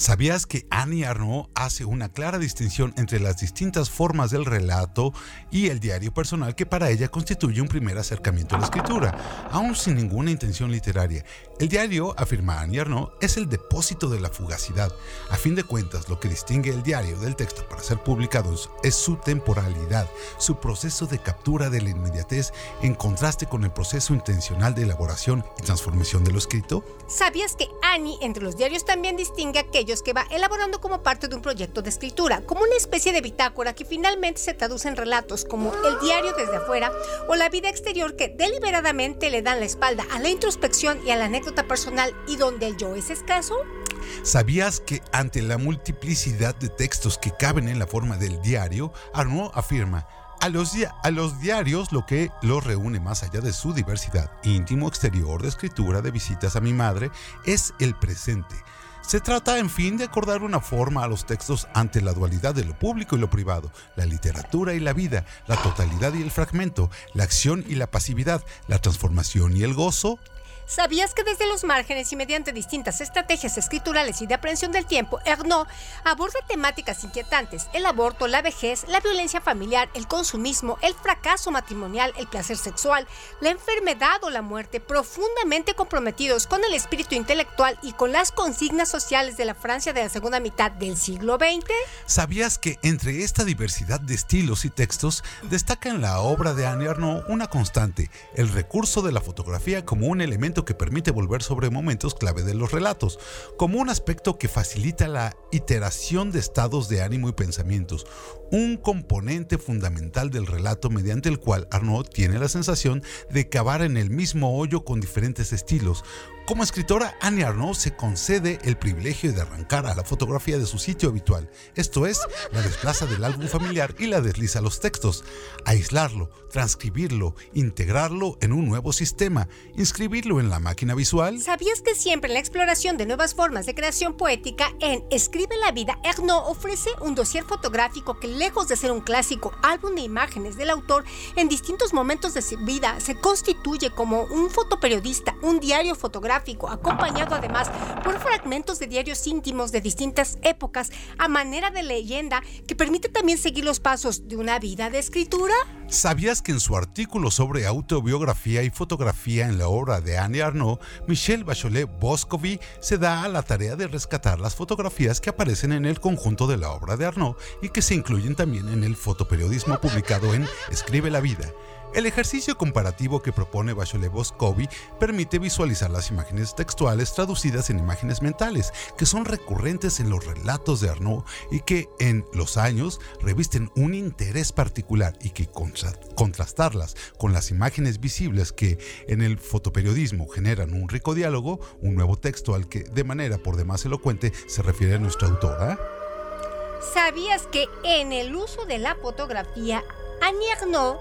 ¿Sabías que Annie Arnaud hace una clara distinción entre las distintas formas del relato y el diario personal que para ella constituye un primer acercamiento a la escritura, aún sin ninguna intención literaria? El diario, afirma Annie Arnaud, es el depósito de la fugacidad. A fin de cuentas, lo que distingue el diario del texto para ser publicado es su temporalidad, su proceso de captura de la inmediatez en contraste con el proceso intencional de elaboración y transformación de lo escrito. ¿Sabías que Annie entre los diarios también distingue aquellos que va elaborando como parte de un proyecto de escritura, como una especie de bitácora que finalmente se traduce en relatos como el diario desde afuera o la vida exterior que deliberadamente le dan la espalda a la introspección y a la anécdota personal y donde el yo es escaso? ¿Sabías que ante la multiplicidad de textos que caben en la forma del diario, Arnaud afirma, a los, a los, diarios lo que los reúne más allá de su diversidad íntimo, exterior, de escritura, de visitas a mi madre, es el presente. Se trata, en fin, de acordar una forma a los textos ante la dualidad de lo público y lo privado, la literatura y la vida, la totalidad y el fragmento, la acción y la pasividad, la transformación y el gozo, ¿Sabías que desde los márgenes y mediante distintas estrategias escriturales y de aprehensión del tiempo, Ernaud aborda temáticas inquietantes, el aborto, la vejez, la violencia familiar, el consumismo, el fracaso matrimonial, el placer sexual, la enfermedad o la muerte, profundamente comprometidos con el espíritu intelectual y con las consignas sociales de la Francia de la segunda mitad del siglo XX? ¿Sabías que entre esta diversidad de estilos y textos destaca en la obra de Anne una constante, el recurso de la fotografía como un elemento que permite volver sobre momentos clave de los relatos, como un aspecto que facilita la iteración de estados de ánimo y pensamientos, un componente fundamental del relato mediante el cual Arnaud tiene la sensación de cavar en el mismo hoyo con diferentes estilos, como escritora, Annie Arnaud se concede el privilegio de arrancar a la fotografía de su sitio habitual, esto es, la desplaza del álbum familiar y la desliza los textos, aislarlo, transcribirlo, integrarlo en un nuevo sistema, inscribirlo en la máquina visual. ¿Sabías que siempre la exploración de nuevas formas de creación poética en Escribe la vida, Arnaud ofrece un dossier fotográfico que lejos de ser un clásico álbum de imágenes del autor, en distintos momentos de su vida se constituye como un fotoperiodista, un diario fotográfico, acompañado además por fragmentos de diarios íntimos de distintas épocas a manera de leyenda que permite también seguir los pasos de una vida de escritura? ¿Sabías que en su artículo sobre autobiografía y fotografía en la obra de Annie Arnaud, Michelle Bachelet Boscovy se da a la tarea de rescatar las fotografías que aparecen en el conjunto de la obra de Arnaud y que se incluyen también en el fotoperiodismo publicado en Escribe la vida? El ejercicio comparativo que propone Bachelet Boscovy permite visualizar las imágenes textuales traducidas en imágenes mentales, que son recurrentes en los relatos de Arnaud y que en los años revisten un interés particular y que contrastarlas con las imágenes visibles que en el fotoperiodismo generan un rico diálogo, un nuevo texto al que de manera por demás elocuente se refiere nuestra autora. ¿Sabías que en el uso de la fotografía, Annie Arnaud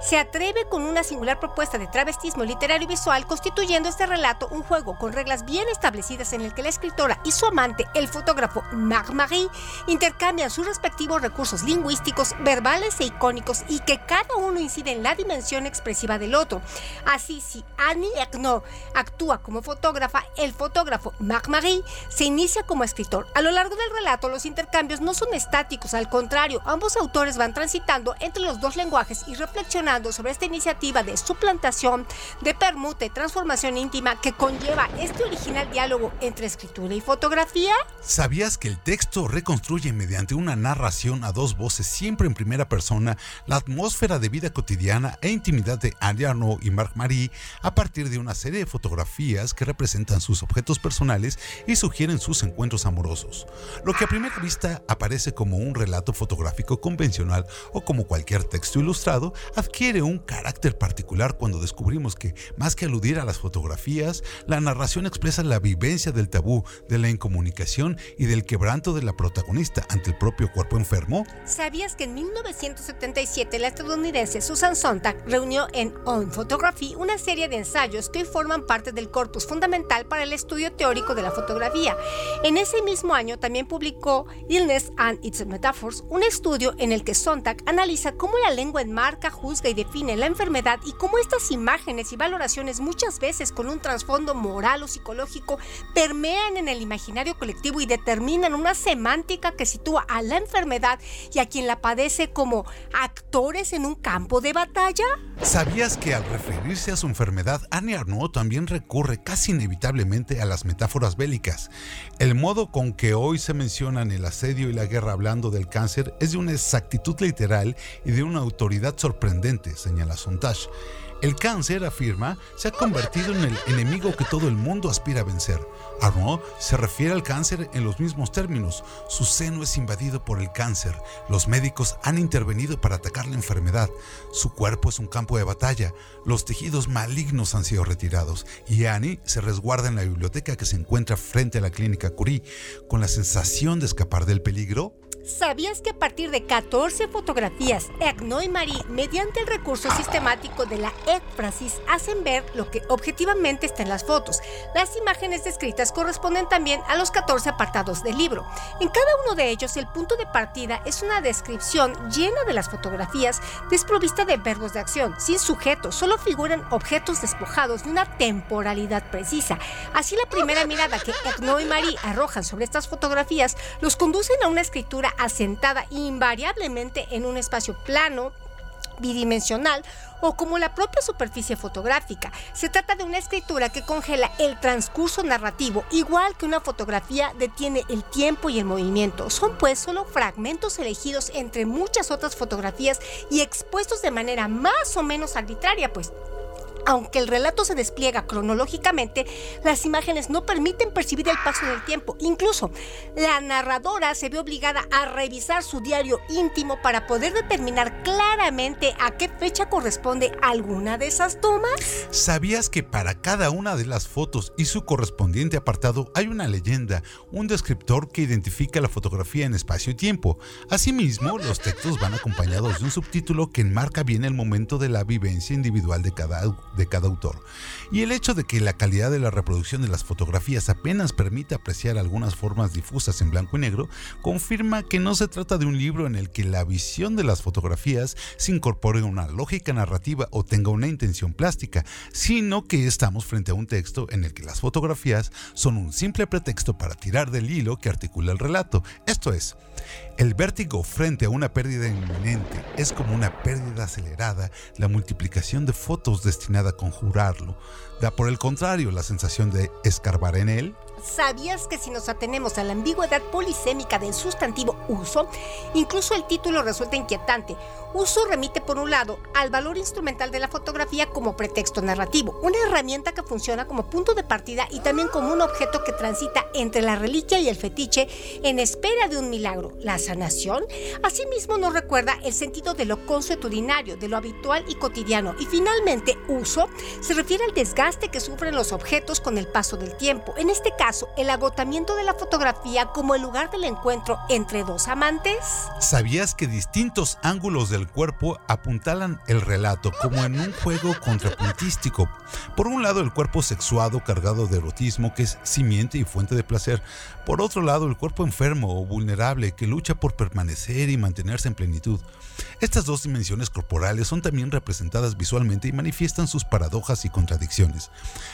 se atreve con una singular propuesta de travestismo literario y visual, constituyendo este relato un juego con reglas bien establecidas en el que la escritora y su amante, el fotógrafo Marc Marie, intercambian sus respectivos recursos lingüísticos, verbales e icónicos y que cada uno incide en la dimensión expresiva del otro. Así, si Annie Ernaux actúa como fotógrafa, el fotógrafo Marc Marie se inicia como escritor. A lo largo del relato, los intercambios no son estáticos, al contrario, ambos autores van transitando entre los dos lenguajes y reflexionando sobre esta iniciativa de suplantación, de permuta y transformación íntima que conlleva este original diálogo entre escritura y fotografía? ¿Sabías que el texto reconstruye mediante una narración a dos voces siempre en primera persona la atmósfera de vida cotidiana e intimidad de Anne Arnaud y Marc Marie a partir de una serie de fotografías que representan sus objetos personales y sugieren sus encuentros amorosos? Lo que a primera vista aparece como un relato fotográfico convencional o como cualquier texto ilustrado adquiere un carácter particular cuando descubrimos que, más que aludir a las fotografías, la narración expresa la vivencia del tabú, de la incomunicación y del quebranto de la protagonista ante el propio cuerpo enfermo? ¿Sabías que en 1977 la estadounidense Susan Sontag reunió en On Photography una serie de ensayos que hoy forman parte del corpus fundamental para el estudio teórico de la fotografía? En ese mismo año también publicó Illness and Its Metaphors, un estudio en el que Sontag analiza cómo la lengua enmarca, juzga y define la enfermedad y cómo estas imágenes y valoraciones muchas veces con un trasfondo moral o psicológico permean en el imaginario colectivo y determinan una semántica que sitúa a la enfermedad y a quien la padece como actores en un campo de batalla? ¿Sabías que al referirse a su enfermedad, Annie Arnaud también recurre casi inevitablemente a las metáforas bélicas? El modo con que hoy se mencionan el asedio y la guerra hablando del cáncer es de una exactitud literal y de una autoridad sorprendente, señala Sontage. El cáncer, afirma, se ha convertido en el enemigo que todo el mundo aspira a vencer. Arnaud se refiere al cáncer en los mismos términos. Su seno es invadido por el cáncer. Los médicos han intervenido para atacar la enfermedad. Su cuerpo es un campo de batalla. Los tejidos malignos han sido retirados. Y Annie se resguarda en la biblioteca que se encuentra frente a la clínica Curie. Con la sensación de escapar del peligro, ¿Sabías que a partir de 14 fotografías, Erno y Marie, mediante el recurso sistemático de la éfrasis, hacen ver lo que objetivamente está en las fotos? Las imágenes descritas corresponden también a los 14 apartados del libro. En cada uno de ellos, el punto de partida es una descripción llena de las fotografías, desprovista de verbos de acción, sin sujeto, solo figuran objetos despojados de una temporalidad precisa. Así, la primera mirada que Erno y Marie arrojan sobre estas fotografías los conducen a una escritura asentada invariablemente en un espacio plano, bidimensional o como la propia superficie fotográfica. Se trata de una escritura que congela el transcurso narrativo, igual que una fotografía detiene el tiempo y el movimiento. Son pues solo fragmentos elegidos entre muchas otras fotografías y expuestos de manera más o menos arbitraria, pues aunque el relato se despliega cronológicamente, las imágenes no permiten percibir el paso del tiempo. Incluso, la narradora se ve obligada a revisar su diario íntimo para poder determinar claramente a qué fecha corresponde alguna de esas tomas. ¿Sabías que para cada una de las fotos y su correspondiente apartado hay una leyenda, un descriptor que identifica la fotografía en espacio y tiempo? Asimismo, los textos van acompañados de un subtítulo que enmarca bien el momento de la vivencia individual de cada de cada autor. Y el hecho de que la calidad de la reproducción de las fotografías apenas permite apreciar algunas formas difusas en blanco y negro, confirma que no se trata de un libro en el que la visión de las fotografías se incorpore una lógica narrativa o tenga una intención plástica, sino que estamos frente a un texto en el que las fotografías son un simple pretexto para tirar del hilo que articula el relato. Esto es, el vértigo frente a una pérdida inminente es como una pérdida acelerada, la multiplicación de fotos destinada a conjurarlo. Da por el contrario la sensación de escarbar en él ¿Sabías que si nos atenemos a la ambigüedad polisémica del sustantivo uso, incluso el título resulta inquietante? Uso remite por un lado al valor instrumental de la fotografía como pretexto narrativo, una herramienta que funciona como punto de partida y también como un objeto que transita entre la reliquia y el fetiche en espera de un milagro, la sanación. Asimismo nos recuerda el sentido de lo consuetudinario, de lo habitual y cotidiano. Y finalmente, uso se refiere al desgaste que sufren los objetos con el paso del tiempo. En este caso, el agotamiento de la fotografía como el lugar del encuentro entre dos amantes? ¿Sabías que distintos ángulos del cuerpo apuntalan el relato como en un juego contrapuntístico? Por un lado, el cuerpo sexuado cargado de erotismo que es simiente y fuente de placer. Por otro lado, el cuerpo enfermo o vulnerable que lucha por permanecer y mantenerse en plenitud. Estas dos dimensiones corporales son también representadas visualmente y manifiestan sus paradojas y contradicciones.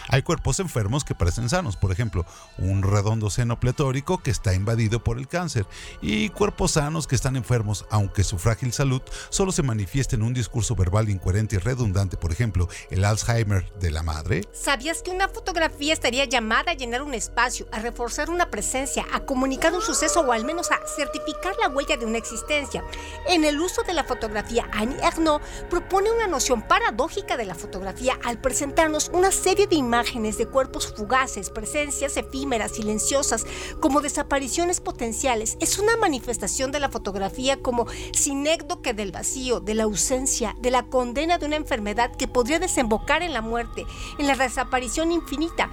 Hay cuerpos enfermos que parecen sanos, por ejemplo, un redondo seno pletórico que está invadido por el cáncer, y cuerpos sanos que están enfermos, aunque su frágil salud solo se manifiesta en un discurso verbal incoherente y redundante, por ejemplo, el Alzheimer de la madre. ¿Sabías que una fotografía estaría llamada a llenar un espacio, a reforzar una presencia, a comunicar un suceso o al menos a certificar la huella de una existencia? En el uso de la fotografía, Annie Ernaux propone una noción paradójica de la fotografía al presentarnos una serie de imágenes de cuerpos fugaces, presencias silenciosas, como desapariciones potenciales. Es una manifestación de la fotografía como sinécdoque del vacío, de la ausencia, de la condena de una enfermedad que podría desembocar en la muerte, en la desaparición infinita.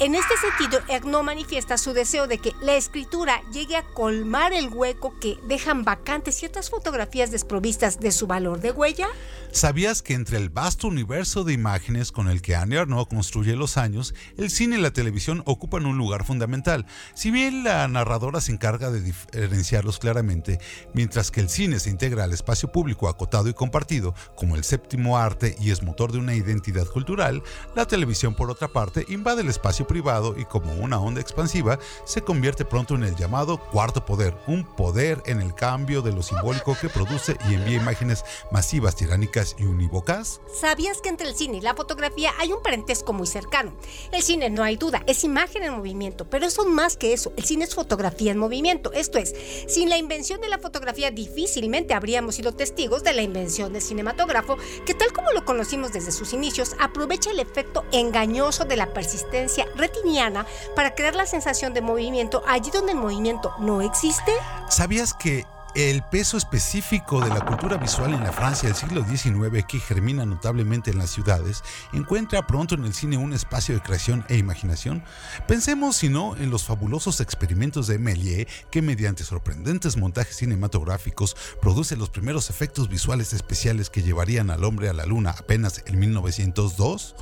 En este sentido, Ernaud manifiesta su deseo de que la escritura llegue a colmar el hueco que dejan vacantes ciertas fotografías desprovistas de su valor de huella. ¿Sabías que entre el vasto universo de imágenes con el que Annie Arnaud construye los años, el cine y la televisión ocupan un lugar fundamental? Si bien la narradora se encarga de diferenciarlos claramente, mientras que el cine se integra al espacio público acotado y compartido como el séptimo arte y es motor de una identidad cultural, la televisión por otra parte invade el espacio privado y como una onda expansiva se convierte pronto en el llamado cuarto poder, un poder en el cambio de lo simbólico que produce y envía imágenes masivas tiránicas y unívocas? ¿Sabías que entre el cine y la fotografía hay un parentesco muy cercano? El cine, no hay duda, es imagen en movimiento, pero es más que eso. El cine es fotografía en movimiento. Esto es, sin la invención de la fotografía difícilmente habríamos sido testigos de la invención del cinematógrafo, que tal como lo conocimos desde sus inicios, aprovecha el efecto engañoso de la persistencia retiniana para crear la sensación de movimiento allí donde el movimiento no existe. ¿Sabías que el peso específico de la cultura visual en la Francia del siglo XIX, que germina notablemente en las ciudades, encuentra pronto en el cine un espacio de creación e imaginación. Pensemos, si no, en los fabulosos experimentos de Méliès, que mediante sorprendentes montajes cinematográficos produce los primeros efectos visuales especiales que llevarían al hombre a la luna apenas en 1902.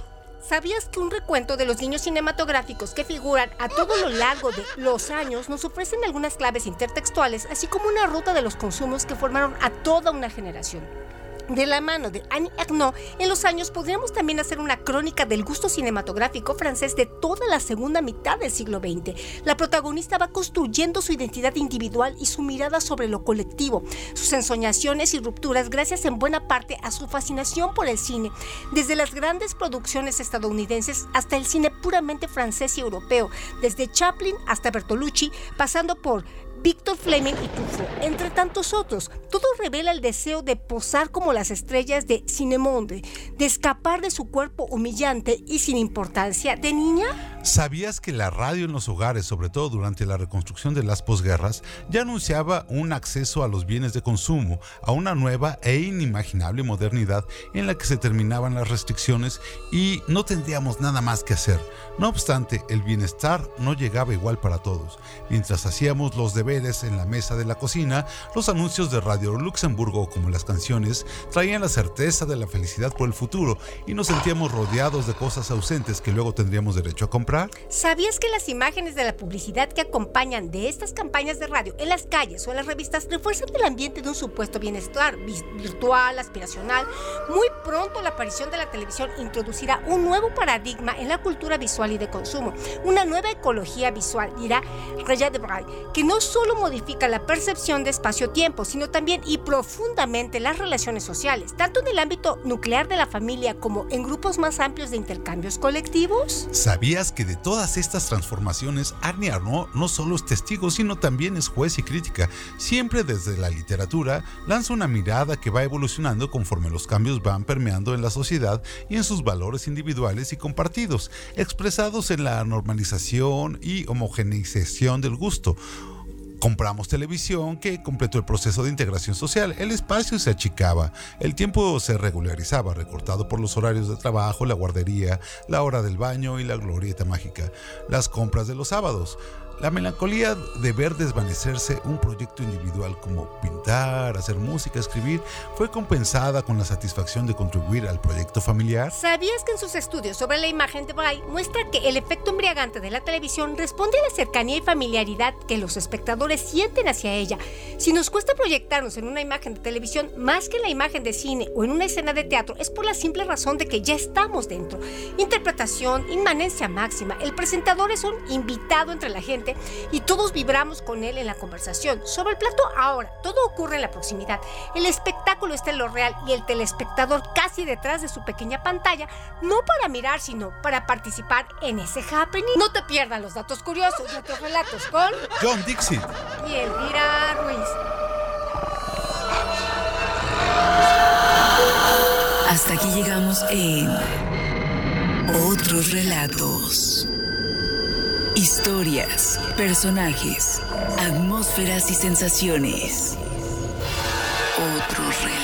¿Sabías que un recuento de los guiños cinematográficos que figuran a todo lo largo de los años nos ofrecen algunas claves intertextuales, así como una ruta de los consumos que formaron a toda una generación? De la mano de Annie Ernaux, en los años podríamos también hacer una crónica del gusto cinematográfico francés de toda la segunda mitad del siglo XX. La protagonista va construyendo su identidad individual y su mirada sobre lo colectivo, sus ensoñaciones y rupturas gracias en buena parte a su fascinación por el cine, desde las grandes producciones estadounidenses hasta el cine puramente francés y europeo, desde Chaplin hasta Bertolucci, pasando por Víctor Fleming y Truffaut, entre tantos otros. Todo revela el deseo de posar como las estrellas de Cinemonde, de escapar de su cuerpo humillante y sin importancia de niña. ¿Sabías que la radio en los hogares, sobre todo durante la reconstrucción de las posguerras, ya anunciaba un acceso a los bienes de consumo, a una nueva e inimaginable modernidad en la que se terminaban las restricciones y no tendríamos nada más que hacer? No obstante, el bienestar no llegaba igual para todos. Mientras hacíamos los deberes en la mesa de la cocina, los anuncios de Radio Luxemburgo, como las canciones, traían la certeza de la felicidad por el futuro y nos sentíamos rodeados de cosas ausentes que luego tendríamos derecho a comprar ¿Sabías que las imágenes de la publicidad que acompañan de estas campañas de radio en las calles o en las revistas refuerzan el ambiente de un supuesto bienestar virtual, aspiracional? Muy pronto la aparición de la televisión introducirá un nuevo paradigma en la cultura visual y de consumo, una nueva ecología visual, dirá Reya de Bray, que no solo modifica la percepción de espacio-tiempo, sino también y profundamente las relaciones sociales, tanto en el ámbito nuclear de la familia como en grupos más amplios de intercambios colectivos. ¿Sabías que que de todas estas transformaciones, Arnie Arnaud no solo es testigo, sino también es juez y crítica. Siempre desde la literatura lanza una mirada que va evolucionando conforme los cambios van permeando en la sociedad y en sus valores individuales y compartidos, expresados en la normalización y homogeneización del gusto compramos televisión que completó el proceso de integración social. El espacio se achicaba, el tiempo se regularizaba, recortado por los horarios de trabajo, la guardería, la hora del baño y la glorieta mágica, las compras de los sábados. La melancolía de ver desvanecerse un proyecto individual como pintar, hacer música, escribir, fue compensada con la satisfacción de contribuir al proyecto familiar. ¿Sabías que en sus estudios sobre la imagen de Bray muestra que el efecto embriagante de la televisión responde a la cercanía y familiaridad que los espectadores sienten hacia ella? Si nos cuesta proyectarnos en una imagen de televisión más que en la imagen de cine o en una escena de teatro, es por la simple razón de que ya estamos dentro. Interpretación, inmanencia máxima, el presentador es un invitado entre la gente y todos vibramos con él en la conversación. Sobre el plato ahora, todo ocurre en la proximidad. El espectáculo está en lo real y el telespectador casi detrás de su pequeña pantalla, no para mirar, sino para participar en ese happening. No te pierdas los datos curiosos de otros relatos con John Dixie y Elvira Ruiz. Hasta aquí llegamos en Otros Relatos. Historias, personajes, atmósferas y sensaciones. Otro relato.